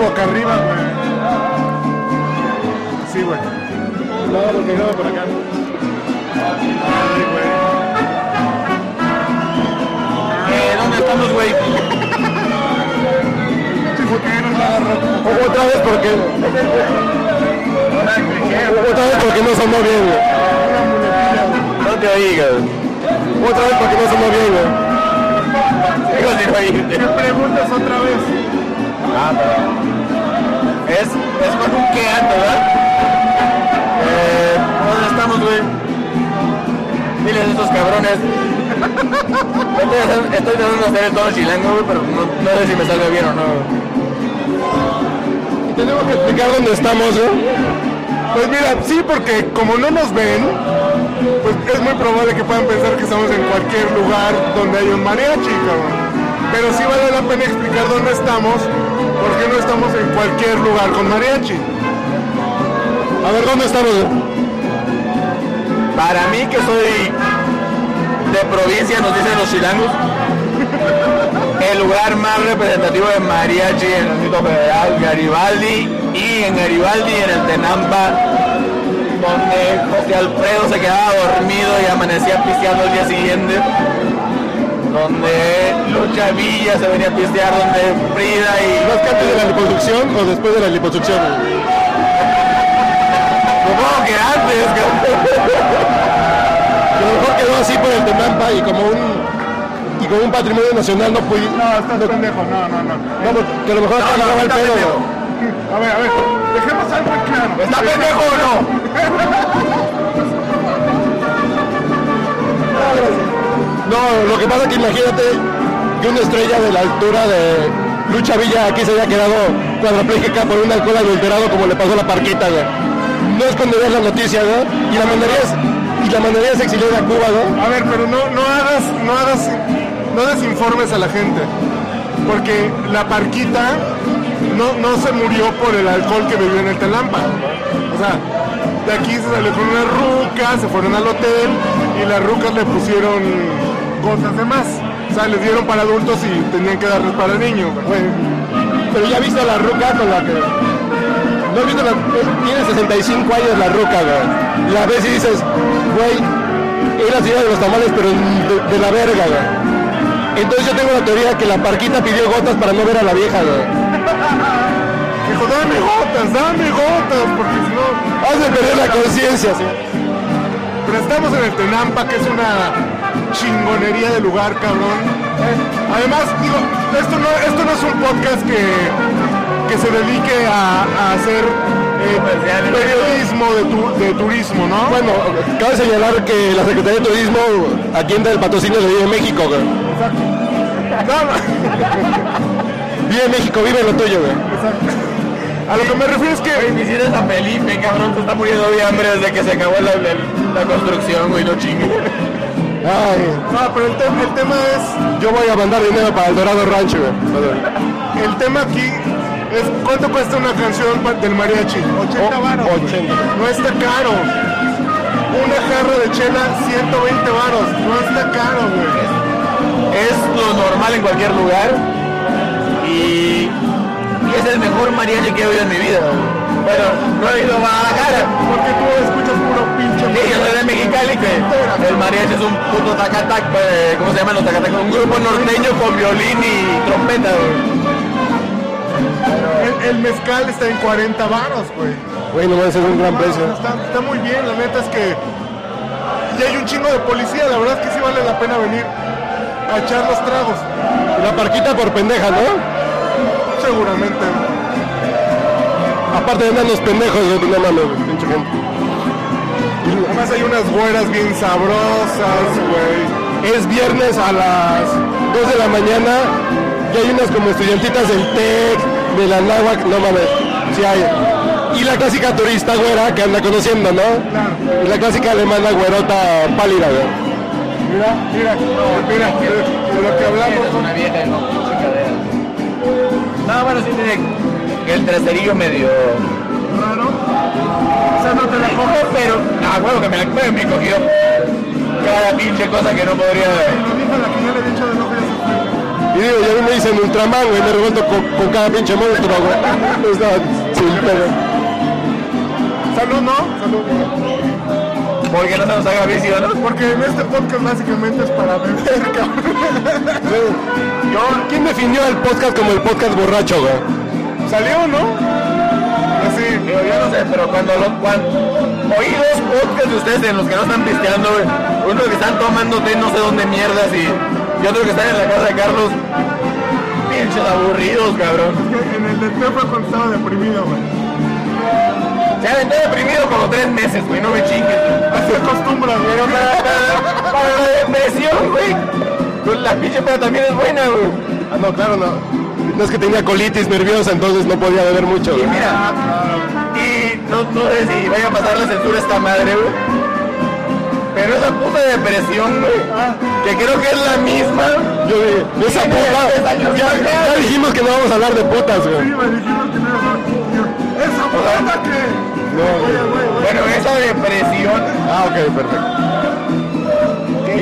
boca arriba, güey. Sí, güey. No, lo que por acá. Ay, güey. Eh, ¿Dónde estamos, güey? O- Otra vez porque. Otra vez porque no sonó bien, güey. No te oigas. Otra vez porque no sonó bien, güey. ¿Qué preguntas otra vez? Ah, pero- Es, es con un que ando, ¿verdad? Eh, ¿Dónde estamos, güey? Diles a estos cabrones. Estoy tratando de hacer el tono chilango, güey, pero no, sé si me salga bien o no. Tenemos que explicar dónde estamos, ¿no? Pues mira, sí, porque como no nos ven, pues es muy probable que puedan pensar que estamos en cualquier lugar donde hay un mariachi, cabrón. Pero sí vale la pena explicar dónde estamos, porque no estamos en cualquier lugar con mariachi. A ver, ¿dónde estamos? Para mí, que soy de provincia, nos dicen los chilangos, el lugar más representativo de mariachi en el Distrito Federal, Garibaldi, y en Garibaldi, en el Tenampa, donde José Alfredo se quedaba dormido y amanecía pisteando el día siguiente, donde Lucha Villa se venía a pistear, donde Frida y... ¿Más que antes de la liposucción o después de la liposucción? Supongo que antes, A lo mejor quedó así por el Tenampa y como un y como un patrimonio nacional no fui. No, estás pendejo, no, no, no. No, porque a lo mejor No, no, agarraba el está pedo. pendejo. A ver, a ver, dejemos algo claro. ¿Está pendejo o no? No, lo que pasa es que imagínate que una estrella de la altura de Lucha Villa aquí se haya quedado cuadraplégica por un alcohol adulterado como le pasó a la parquita, güey. No es cuando veas la noticia, ¿no? Y la mandarías, y la mandarías exiliada a Cuba, ¿no? A ver, pero no, no hagas, no hagas, no desinformes a la gente. Porque la parquita no, no se murió por el alcohol que bebió en el Telampa. O sea, de aquí se salió con una ruca, se fueron al hotel y las rucas le pusieron gotas de más. O sea, les dieron para adultos y tenían que darles para niños. pero ya viste a la ruca con la que... No has visto la... Tiene 65 años la ruca, güey. La ves y dices, güey, es la ciudad de los tamales, pero de, de la verga, güey. Entonces yo tengo la teoría que la parquita pidió gotas para no ver a la vieja, güey. Dijo, dame gotas, dame gotas, porque si no... Has de perder la conciencia, sí. Pero estamos en el Tenampa, que es una chingonería de lugar, cabrón. Además, digo, esto no, esto no es un podcast que, que se dedique a, a hacer eh, periodismo de, tu- de turismo, ¿no? Bueno, cabe señalar que la Secretaría de Turismo atiende el patrocinio de Vive México, güey. Vive México, vive lo tuyo, güey. A lo que me refiero es que... Felicidades a Felipe, cabrón, se está muriendo de hambre desde que se acabó la, la- la construcción, güey, no chingue. Ay. No, pero el, te- el tema es... Yo voy a mandar dinero para el Dorado Rancho, güey. El tema aquí es cuánto cuesta una canción del mariachi. 80 varos. 80. No está caro. Una jarra de chela, 120 varos. No está caro, güey. Es lo normal en cualquier lugar y, y es el mejor mariachi que he oído en mi vida. Bueno, no he ido a Guadalajara. Porque tú escuchas puro pinche Sí, yo soy de Mexicali, que el mariachi es un puto tacatac, eh, ¿cómo se llaman los tacatac? Un grupo norteño con violín y trompeta, güey. El, el mezcal está en 40 varos, güey. Güey, no es un gran precio. Está, está muy bien, la neta es que. Y hay un chingo de policía, la verdad es que sí vale la pena venir a echar los tragos. La parquita por pendeja, ¿no? Seguramente. Aparte andan los pendejos, güey, no mames, güey, pinche gente. Además hay unas güeras bien sabrosas, güey. Es viernes a las 2 de la mañana y hay unas como estudiantitas del TEC, de la NAWAC, no mames, sí hay. Y la clásica turista güera que anda conociendo, ¿no? Y la clásica alemana güerota pálida, güey. Mira, mira, mira, de, de lo que hablamos. Es una vieja, no. No, bueno, sí tiene el traserillo medio. O sea, no te la coge, pero. Ah, bueno, que me la me, me cogió cada pinche cosa que no podría. Lo dijo la que yo le he dicho de no Y digo, ya me dicen Ultraman, güey, me revuelto con, con cada pinche monstruo, güey. Está sin pedo. Salud, ¿no? Salud. Porque no se nos haga vicio, ¿no? Porque en este podcast básicamente es para beber, cabrón. Yo, ¿Quién definió el podcast como el podcast borracho, güey? ¿Salió, no? Digo, yo no sé, pero cuando, lo, cuando oí dos podcasts de ustedes en los que no están pisteando. Uno que están tomando té no sé dónde mierdas y, y otro que están en la casa de Carlos. Pinches aburridos, cabrón. En el de té fue cuando estaba deprimido, güey. Se aventó deprimido como tres meses, güey, no me chingues. Así acostumbra, güey. Pero para, para, para la depresión, güey. Pues la pinche peda también es buena, güey. Ah, no, claro, no. No es que tenía colitis nerviosa, entonces no podía beber mucho, Y mira, y no, no sé si vaya a pasar la censura a esta madre, güey. Pero esa puta depresión, güey, que creo que es la misma. Yo dije, esa puta. Ya, dijimos que no vamos a hablar de putas, güey. Sí, me dijimos que no iba a hablar conmigo. ¡Esa puta que! No, Oye, güey, güey. Bueno, esa depresión Ah, ok, perfecto. que,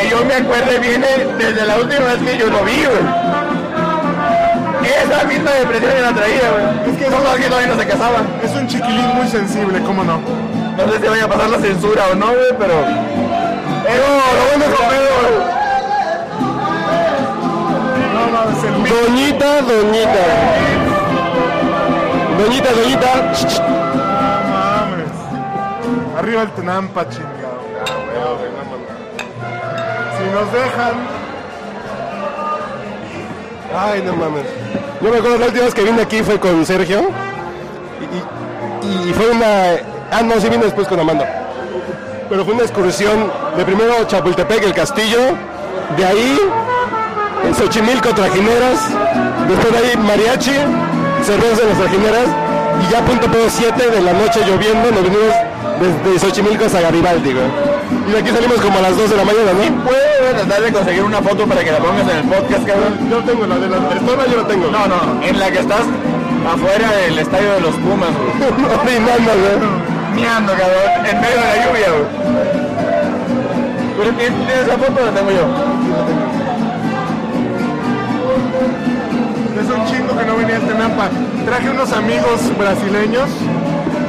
que yo me acuerde viene desde la última vez que yo lo vi, güey. Esa misma depresión la traía, güey. Es que los que todavía no se casaban. Es un chiquilín muy sensible, ¿cómo no? No sé si vaya a pasar la censura o no, güey, pero... Pero lo bueno es mismo. Doñita, doñita. Doñita, doñita. No mames. Arriba el Tenampa, chingado. Si nos dejan, Ay, no mames. Yo me acuerdo la última vez que vine aquí fue con Sergio. Y, fue una. Ah, no, sí vine después con Amanda. Pero fue una excursión de primero Chapultepec, el castillo. De ahí, en Xochimilco, trajineras. Después de ahí, mariachi, cervezas de las trajineras. Y ya punto pedo 7 de la noche lloviendo, nos venimos desde Xochimilco hasta Garibaldi. Y de aquí salimos como a las 2 de la mañana, ¿no? ¿Puedo tratar de conseguir una foto para que la pongas en el podcast, cabrón? Yo tengo la de la persona, yo la tengo. No, no, en la que estás afuera del estadio de los Pumas, güey. Orinando, güey. Miando, cabrón, en medio de la lluvia, güey. ¿Pero tienes esa foto o la tengo yo? es un chingo que no venía el Tenampa. Traje unos amigos brasileños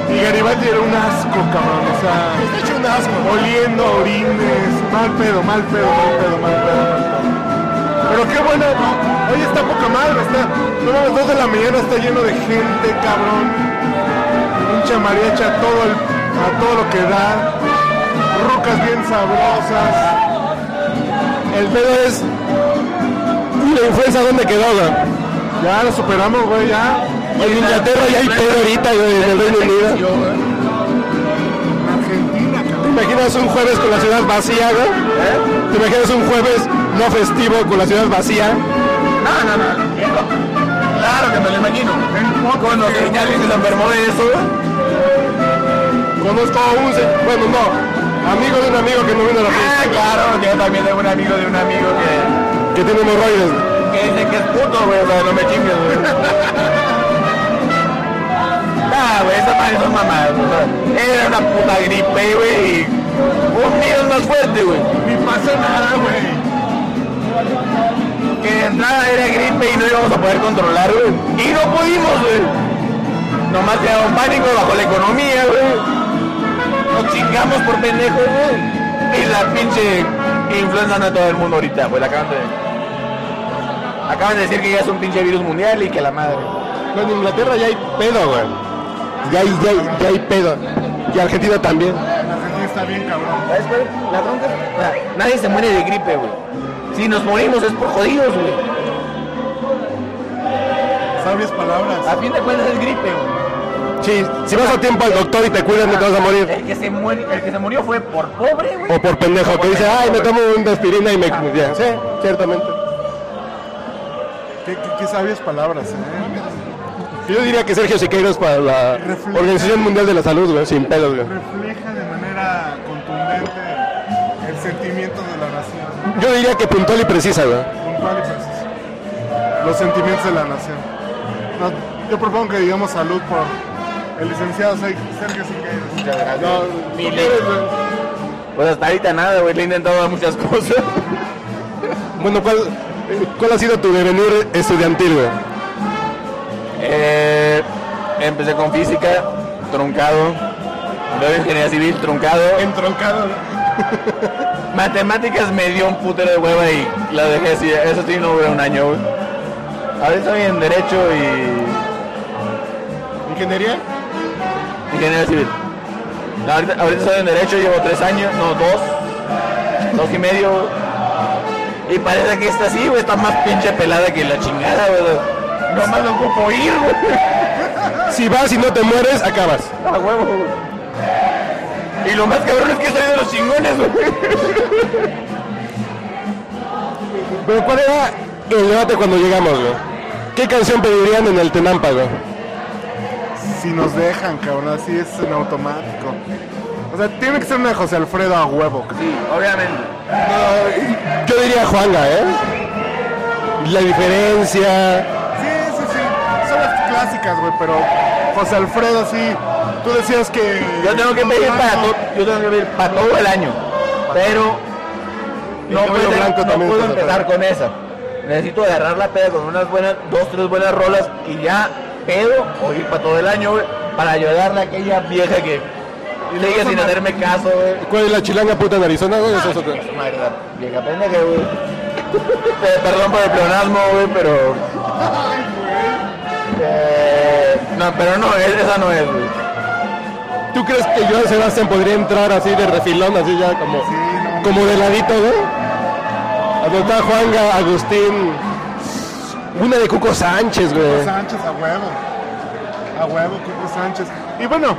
y Garibaldi era un asco, cabrón. O sea, hecho un asco. oliendo a orines, mal pedo, mal pedo, mal pedo, mal pedo, mal pedo. Pero qué buena, hoy está poca madre, está, no mames, dos de la mañana está lleno de gente, cabrón. Hincha mariachi a todo, el, a todo lo que da, rucas bien sabrosas. El pedo es. ¿Y la influenza dónde quedó, güey? Ya lo superamos, güey, ya. En Inglaterra ya hay pedo ahorita, güey, en el Reino Unido. Argentina, ¿Te imaginas un jueves con la ciudad vacía, güey? ¿Eh? ¿Te imaginas un jueves no festivo con la ciudad vacía? No, no, no. Claro que me lo imagino. Con lo que ya alguien se enfermó de eso, güey. Conozco a un. Bueno, no. Amigo de un amigo que no vino a la Ah, fiesta. claro, yo también tengo un amigo de un amigo que, Que tiene hemorroides. que dice que es puto, güey, o sea, no me chingues, güey. Ah, güey, esa madre son mamadas, o sea, era una puta gripe, güey, y un virus más fuerte, güey. Ni pasa nada, güey. Que de entrada era gripe y no íbamos a poder controlar, güey. Y no pudimos, güey. Nomás quedaba un pánico bajo la economía, güey. Nos chingamos por pendejos, güey. Y la pinche influenza a todo el mundo ahorita, güey. la Acaban de... Acaban de decir que ya es un pinche virus mundial y que la madre. Bueno, en Inglaterra ya hay pedo, güey. Ya hay, ya hay, ya hay pedo. Y Argentina también. Argentina está bien, cabrón. ¿Sabes cuál? La bronca es- o sea, nadie se muere de gripe, güey. Si nos morimos es por jodidos, güey. Sabias palabras. A fin de cuentas es gripe, güey. Sí, si vas a tiempo al doctor y te cuidan, no te vas a morir. El que se, muere, el que se murió fue por pobre, güey. O por pendejo, que dice, ay, me tomo una aspirina y me... Ya, Sí, ciertamente. Qué, qué- qué sabias palabras, ¿eh? Yo diría que Sergio Siqueiros para la Organización Mundial de la Salud, güey, sin pedos, güey. Refleja de manera contundente el sentimiento de la nación. Yo diría que puntual y precisa, güey. Puntual y preciso. Los sentimientos de la nación. No, yo propongo que digamos salud por el licenciado Ser- Sergio Siqueiros. No, Ni ¿tú le- quieres, güey? Pues hasta ahorita nada, güey. Le he intentado muchas cosas. Bueno, ¿cuál, ¿Cuál ha sido tu devenir estudiantil, güey? Eh, empecé con física, truncado. Luego ingeniería civil, truncado. Entroncado. Matemáticas me dio un putero de hueva y la dejé así. Eso sí, no duró un año, güey. Ahorita estoy en Derecho y ¿Ingeniería? Ingeniería Civil. No, ahorita, ahorita estoy en Derecho, llevo tres años, no, dos. Dos y medio. Y parece que está así, güey. Está más pinche pelada que la chingada, güey. No más lo ocupo ir, güey. Si vas y no te mueres, acabas. A huevo, güey. Y lo más cabrón es que soy de los chingones, güey. Pero ¿cuál era el debate cuando llegamos, güey? ¿Qué canción pedirían en el Tenampa, güey? Si nos dejan, cabrón, así es en automático. O sea, tiene que ser una de José Alfredo a huevo. Sí, obviamente. Yo diría Juanga, ¿eh? La diferencia. Clásicas, güey, pero José Alfredo, sí. Tú decías que. Yo tengo que pedir para todo, yo tengo que pedir para todo el año. Pero no puedo, no puedo empezar con esa. Necesito agarrar la peda con unas buenas, dos, tres buenas rolas y ya pedo o ir para todo el año, güey, para ayudarle a aquella vieja que sigue sin hacerme caso, güey. ¿Cuál es la chilanga puta en Arizona, güey? Eso es otra. Vieja pendeja, güey. Perdón por el pleonasmo, güey, pero... Eh, no, pero no, es- esa no es, güey. ¿Tú crees que Joan Sebastián podría entrar así de refilón, así ya como, no. como de ladito, güey? A donde está Juanga, Agustín. Una de Cuco Sánchez, güey. Sánchez a huevo. A huevo, Cuco Sánchez. Y bueno,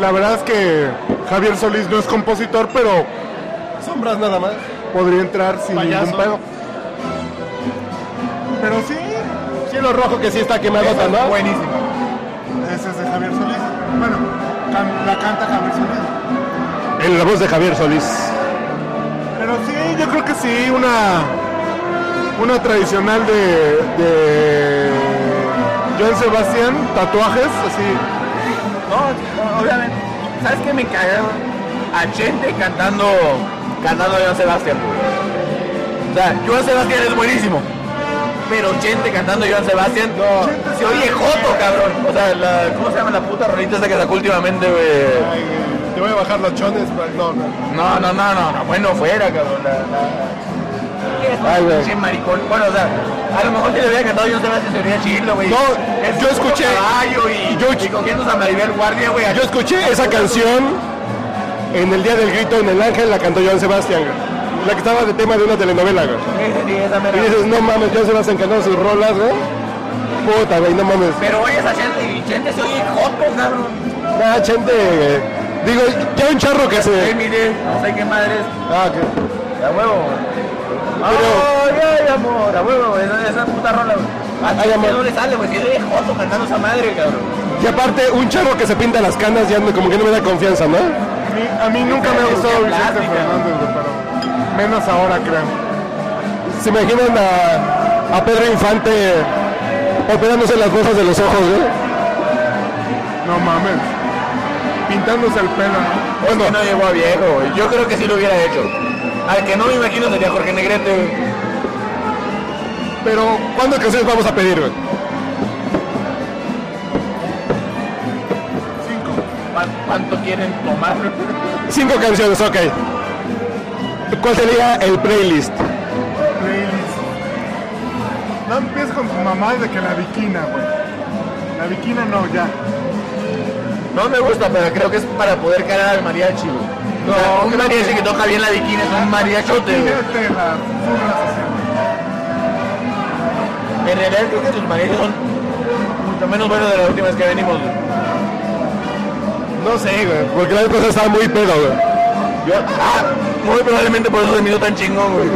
la verdad es que Javier Solís no es compositor, pero Sombras nada más. podría entrar sin Payaso. ningún pedo. Pero sí, Cielo rojo que sí está quemadota, ¿no? Buenísimo. ese es de Javier Solís. Bueno, can- la canta Javier Solís. En la voz de Javier Solís. Pero sí, yo creo que sí, una una tradicional de, de Joan Sebastián, tatuajes, así. No, obviamente. ¿Sabes qué me caga? güey? A gente cantando, cantando Joan Sebastián. O sea, Joan Sebastián es buenísimo. Pero gente cantando Joan Sebastián, no, se oye joto, cabrón. O sea, la, ¿cómo se llama la puta rolita esa que sacó últimamente, güey? te voy a bajar los chones, pero no, no. No, no, no, no, no, bueno, fuera, cabrón. La, maricón. Bueno, o sea, a lo mejor si le hubiera cantado Joan Sebastián sería chido, güey. No, Es yo escuché- y, yo- y cogiendo a Maribel Guardia, güey. Yo escuché esa canción en el Día del Grito en el Ángel, la cantó Joan Sebastián, güey. La que estaba de tema de una telenovela, güey. Sí, sí, esa mera. Y dices, no mames, Joan Sebastián cantando sus rolas, güey. Puta, güey, no mames. Pero oye esa gente y gente se oye joto, cabrón. Nada, gente. eh, Digo, ya un charro que se. mire, no sé qué madres. Ah, que. A huevo. Ay, ay, amor, a huevo, esa, esa puta rola, güey. A Ay, amor. no le sale, güey, si es joto cantando esa madre, cabrón. Y aparte, un charro que se pinta las canas ya como que no me da confianza, ¿no? A mí, a mí nunca me ha gustado Vicente. Fernández, güey, pero menos ahora, creo. ¿Se imaginan a, a Pedro Infante operándose las bolsas de los ojos, güey? No mames. Pintándose el pelo, ¿no? Es que no llegó a viejo, güey. Yo creo que sí lo hubiera hecho. Al que no me imagino sería Jorge Negrete, güey. Pero, ¿cuántas canciones vamos a pedir, güey? ¿Cuán- ¿Cuánto quieren tomar? Cinco canciones, ok. ¿Cuál sería el playlist? Playlist. No empieces con tu mamá de que la viquina, güey. La viquina no, ya. No me gusta, pero creo que es para poder calar al mariachi, güey. No, O sea, un mariachi que- que toca bien la bikini es un mariachote, güey. Las. En realidad creo que sus mariachis son mucho menos buenos de la última vez que venimos, güey. No sé, güey, porque la vez pasada estaba muy pedo, güey. Yo, ah, muy probablemente por eso se me hizo tan chingón, güey.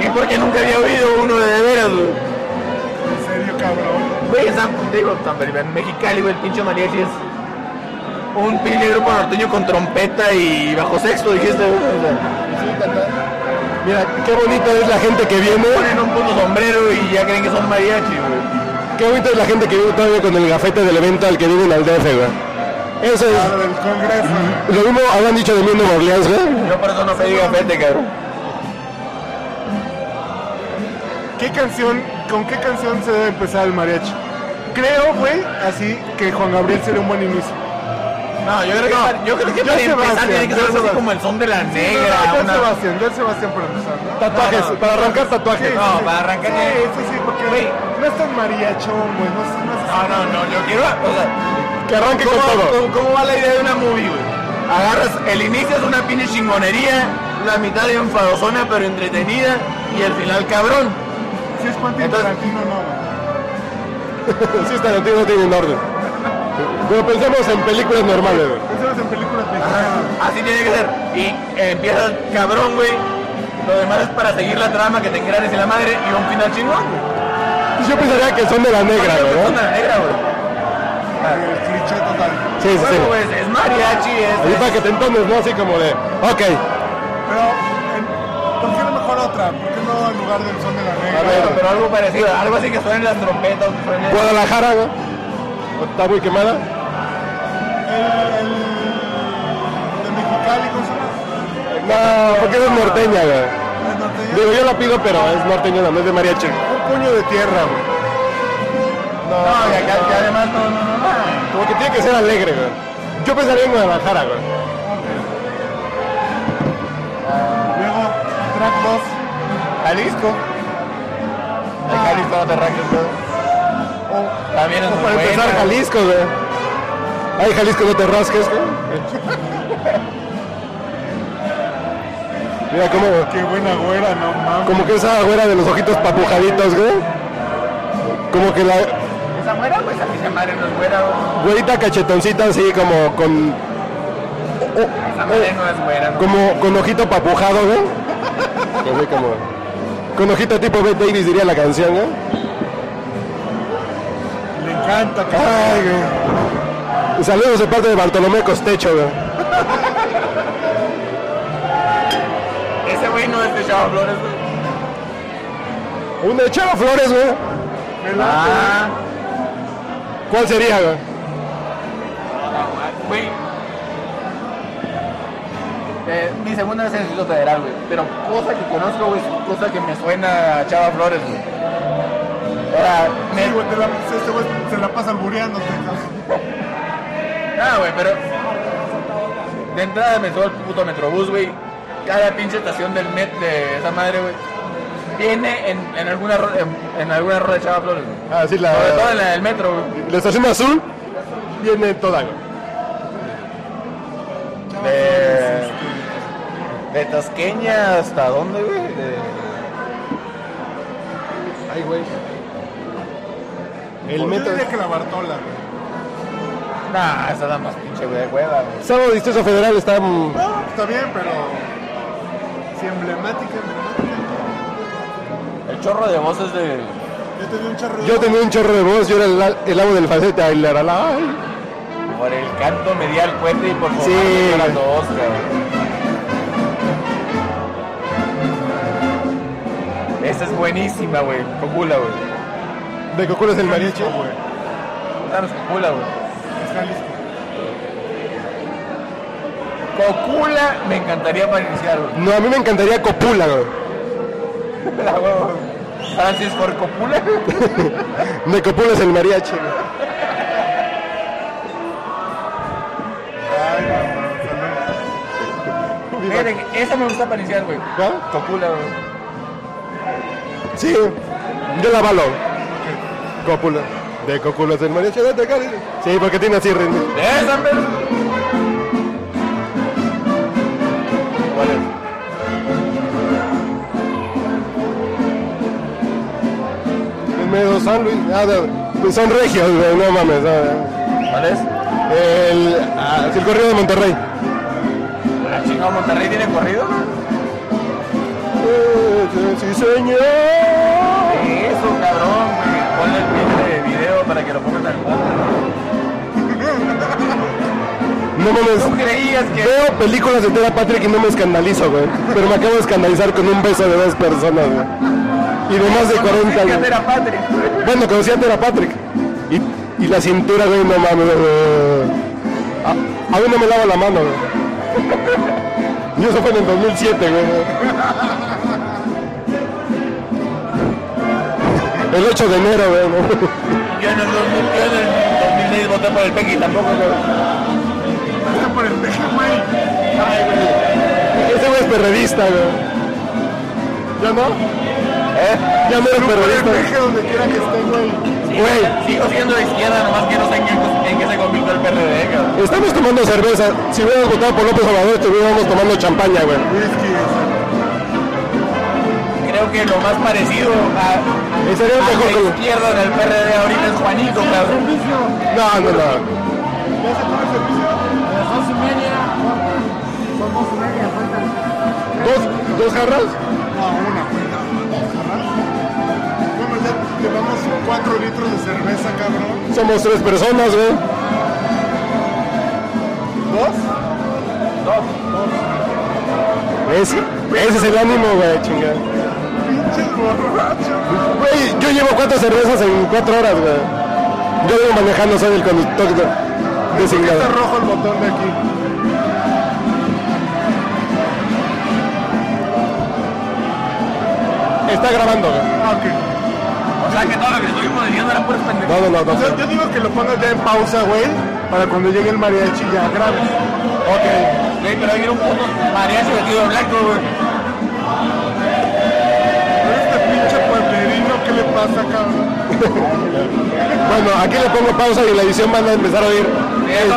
Y porque nunca había oído uno de de veras, güey. En serio, cabrón. Güey, en San, digo, en Mexicali, güey, el pinche mariachi es un pinche grupo norteño con trompeta y bajo sexto, dijiste, güey. O sea, Mira, qué bonita es la gente que viene. ponen un puto sombrero y ya creen que son mariachi, güey. Qué bonita es la gente que vive todavía con el gafete del evento al que viven al DF, güey. Eso es. Claro, del Congreso. Lo mismo habrán dicho de mí en Nueva Orleans, güey. Yo por eso no pedí gafete, cabrón. ¿qué canción, con qué canción se debe empezar el mariachi? Creo, güey, así que Juan Gabriel sería un buen inicio. No, yo creo que, No, para- yo creo que Joan para empezar tiene que ser así Sebastián. como el son de la No, negra. Joan una- Sebastián, Joan Sebastián para empezar. ¿no? Tatuajes, No, no. para arrancar tatuajes. No, para arrancar Sí, que- eso sí, porque Güey. no es tan mariachón, güey. No, es- no No, no, no, yo quiero, o sea, Que arranque con ¿cómo, todo. cómo- cómo va la idea de una movie, güey? Agarras, el inicio es una pinche chingonería, la mitad de enfadosona pero entretenida y el final cabrón. Si es Quentin Entonces- Tarantino, no, güey. Sí, Tarantino no tiene orden. Pero pensemos en películas normales, güey. Pensemos en películas mexicanas. Así tiene que ser. Y empiezas cabrón, güey. Lo demás es para seguir la trama que te engranes en la madre y un final chingón. güey. Yo pensaría que son de la negra, güey. Es ¿no? una negra, güey. El cliché total. Sí, sí, sí. Bueno, pues es mariachi, es... Ahí para que te entones, ¿no? Así como de, ok, Pero, ¿por qué no mejor otra? ¿Por qué no en lugar del son de la negra? A ver. Pero, algo parecido, algo así que suenen las trompetas, que suenen... Guadalajara, güey. Está muy quemada. El, el de Mexicali, ¿cómo se llama? No, porque es norteña, güey. Digo, yo la pido, pero es norteña, no es de mariachi. Un puño de tierra, güey. No, acá, que además no, no, no, no. Como que tiene que ser alegre, güey. Yo pensaría en Guadalajara, güey. Luego, track 2. Jalisco. El Jalisco no te rasques, güey. También es muy para empezar, buena. Jalisco, güey. Ay, Jalisco, no te rasques, güey. Mira cómo, Qué buena güera, no mames. como que esa güera de los ojitos papujaditos, güey. Como que la Esa güera, pues a mí se madre no es güera, güey. güerita cachetoncita así como con Esa madre no es güera, güey. como con ojito papujado, güey. Así como con ojito tipo Bette Davis diría la canción, güey. Le encanta, cabrón. Ay, güey. Saludos de parte de Bartolomé Costecho, güey. Ese güey no es de Chava Flores, güey. Un de Chava Flores, güey. Ah, ¿Cuál sería, güey? güey. Eh, mi segunda vez en el Distrito Federal, güey. Pero cosa que conozco, güey, cosa que me suena a Chava Flores, güey. Era, me, Sí, güey, te la, este güey se la pasa albureándote. Ah, güey, pero. De entrada me subo al puto metrobús, güey. Cada pinche estación del met de esa madre, güey. Viene en, en alguna ro- en, en alguna rueda de Chava Flores, güey. Ah, sí, la, Sobre todo en la del metro, güey. la estación azul viene toda, güey. De. De Tasqueña hasta dónde, güey? De- Ay, güey. El Yo metro. diría que la Bartola, güey. Nah, esa es la más pinche güey de hueva, güey. Sábado Distrito Federal está. No, está bien, pero. Sí, emblemática, emblemática. Chorro de voces de. Yo tenía un charro de Yo tenía un chorro de voz, yo era el, el amo del falsete, y la la la. ay. Por el canto me di al cuente y por favor, Sí. las dos, cabrón. Esta es buenísima, güey. Cocula, güey. De Cocula es el mariachi. güey. Danos Cocula, güey. Es Jalisco. Cocula me encantaría para iniciar, güey. No, a mí me encantaría Copula, güey. La huevo. Francis por Copula. De Copula es el mariachi, que esa me gusta para iniciar, güey. ¿Ah? Copula, güey. Sí, yo la avalo. Copula. De Copula es el mariachi. de Cali. Sí, porque tiene así ritmo. Esa, pero. ¿Cuál San Luis. Ah, pues son regios, no mames. no. ¿Cuál es? El, ah, el corrido de Monterrey. Ah, chingado, Monterrey tiene corrido. Eh, Sí, señor. Eso, cabrón, güey. Ponle el pinche video para que lo pongan al No mames. ¿Tú creías que.? Veo películas de Tera Patrick y no me escandalizo, güey. Pero me acabo de escandalizar con un beso de dos personas, güey. Y de más de 40 años. años. era Patrick. Bueno, conocí a Tera Patrick. Y, y la cintura, güey, no mames. aún no me lavo la mano, güey. Y eso fue en el 2007, güey. el 8 de enero, güey. Yo en el 2000 yo en el 2006 voté por el Pequi tampoco, güey. Está por el. Ay, güey. Ese güey es perredista, güey. ¿Ya no? ¿Eh? Ya el perredista. peje donde quiera que esté, güey. Güey, Sigo siendo de izquierda, nomás que no sé en qué, en qué se convirtió el PRD, cabrón. estamos tomando cerveza. Si hubiéramos votado por López Obrador, estuviéramos tomando champaña, güey. Creo que lo más parecido a, Y sería a mejor la izquierda del PRD ahorita es Juanito, cabrón. No, no, no. ¿Ya se toma el servicio? las dos y media, son dos y media, faltan. ¿Dos, dos jarras? No, una, llevamos cuatro litros de cerveza, cabrón. Somos tres personas, güey. ¿Dos? Ese, ese es el ánimo, güey, chingada. Pinches borrachos. Güey, yo llevo cuatro cervezas en cuatro horas, güey. Yo vengo manejando, soy el conductor de- Está designado. rojo el botón de aquí. Está grabando, güey. Ah, ok. Sea que todo lo que estuvimos diciendo era pura No, pendejadas. no, no, O sea, no. yo digo que lo pongas ya en pausa, güey, para cuando llegue el mariachi ya grabes. Ok. Güey, pero hay un puto mariachi vestido de blanco, güey. Pero este pinche pueblerino, ¿qué le pasa, cabrón? Bueno, aquí le pongo pausa y en la edición van a empezar a oír el.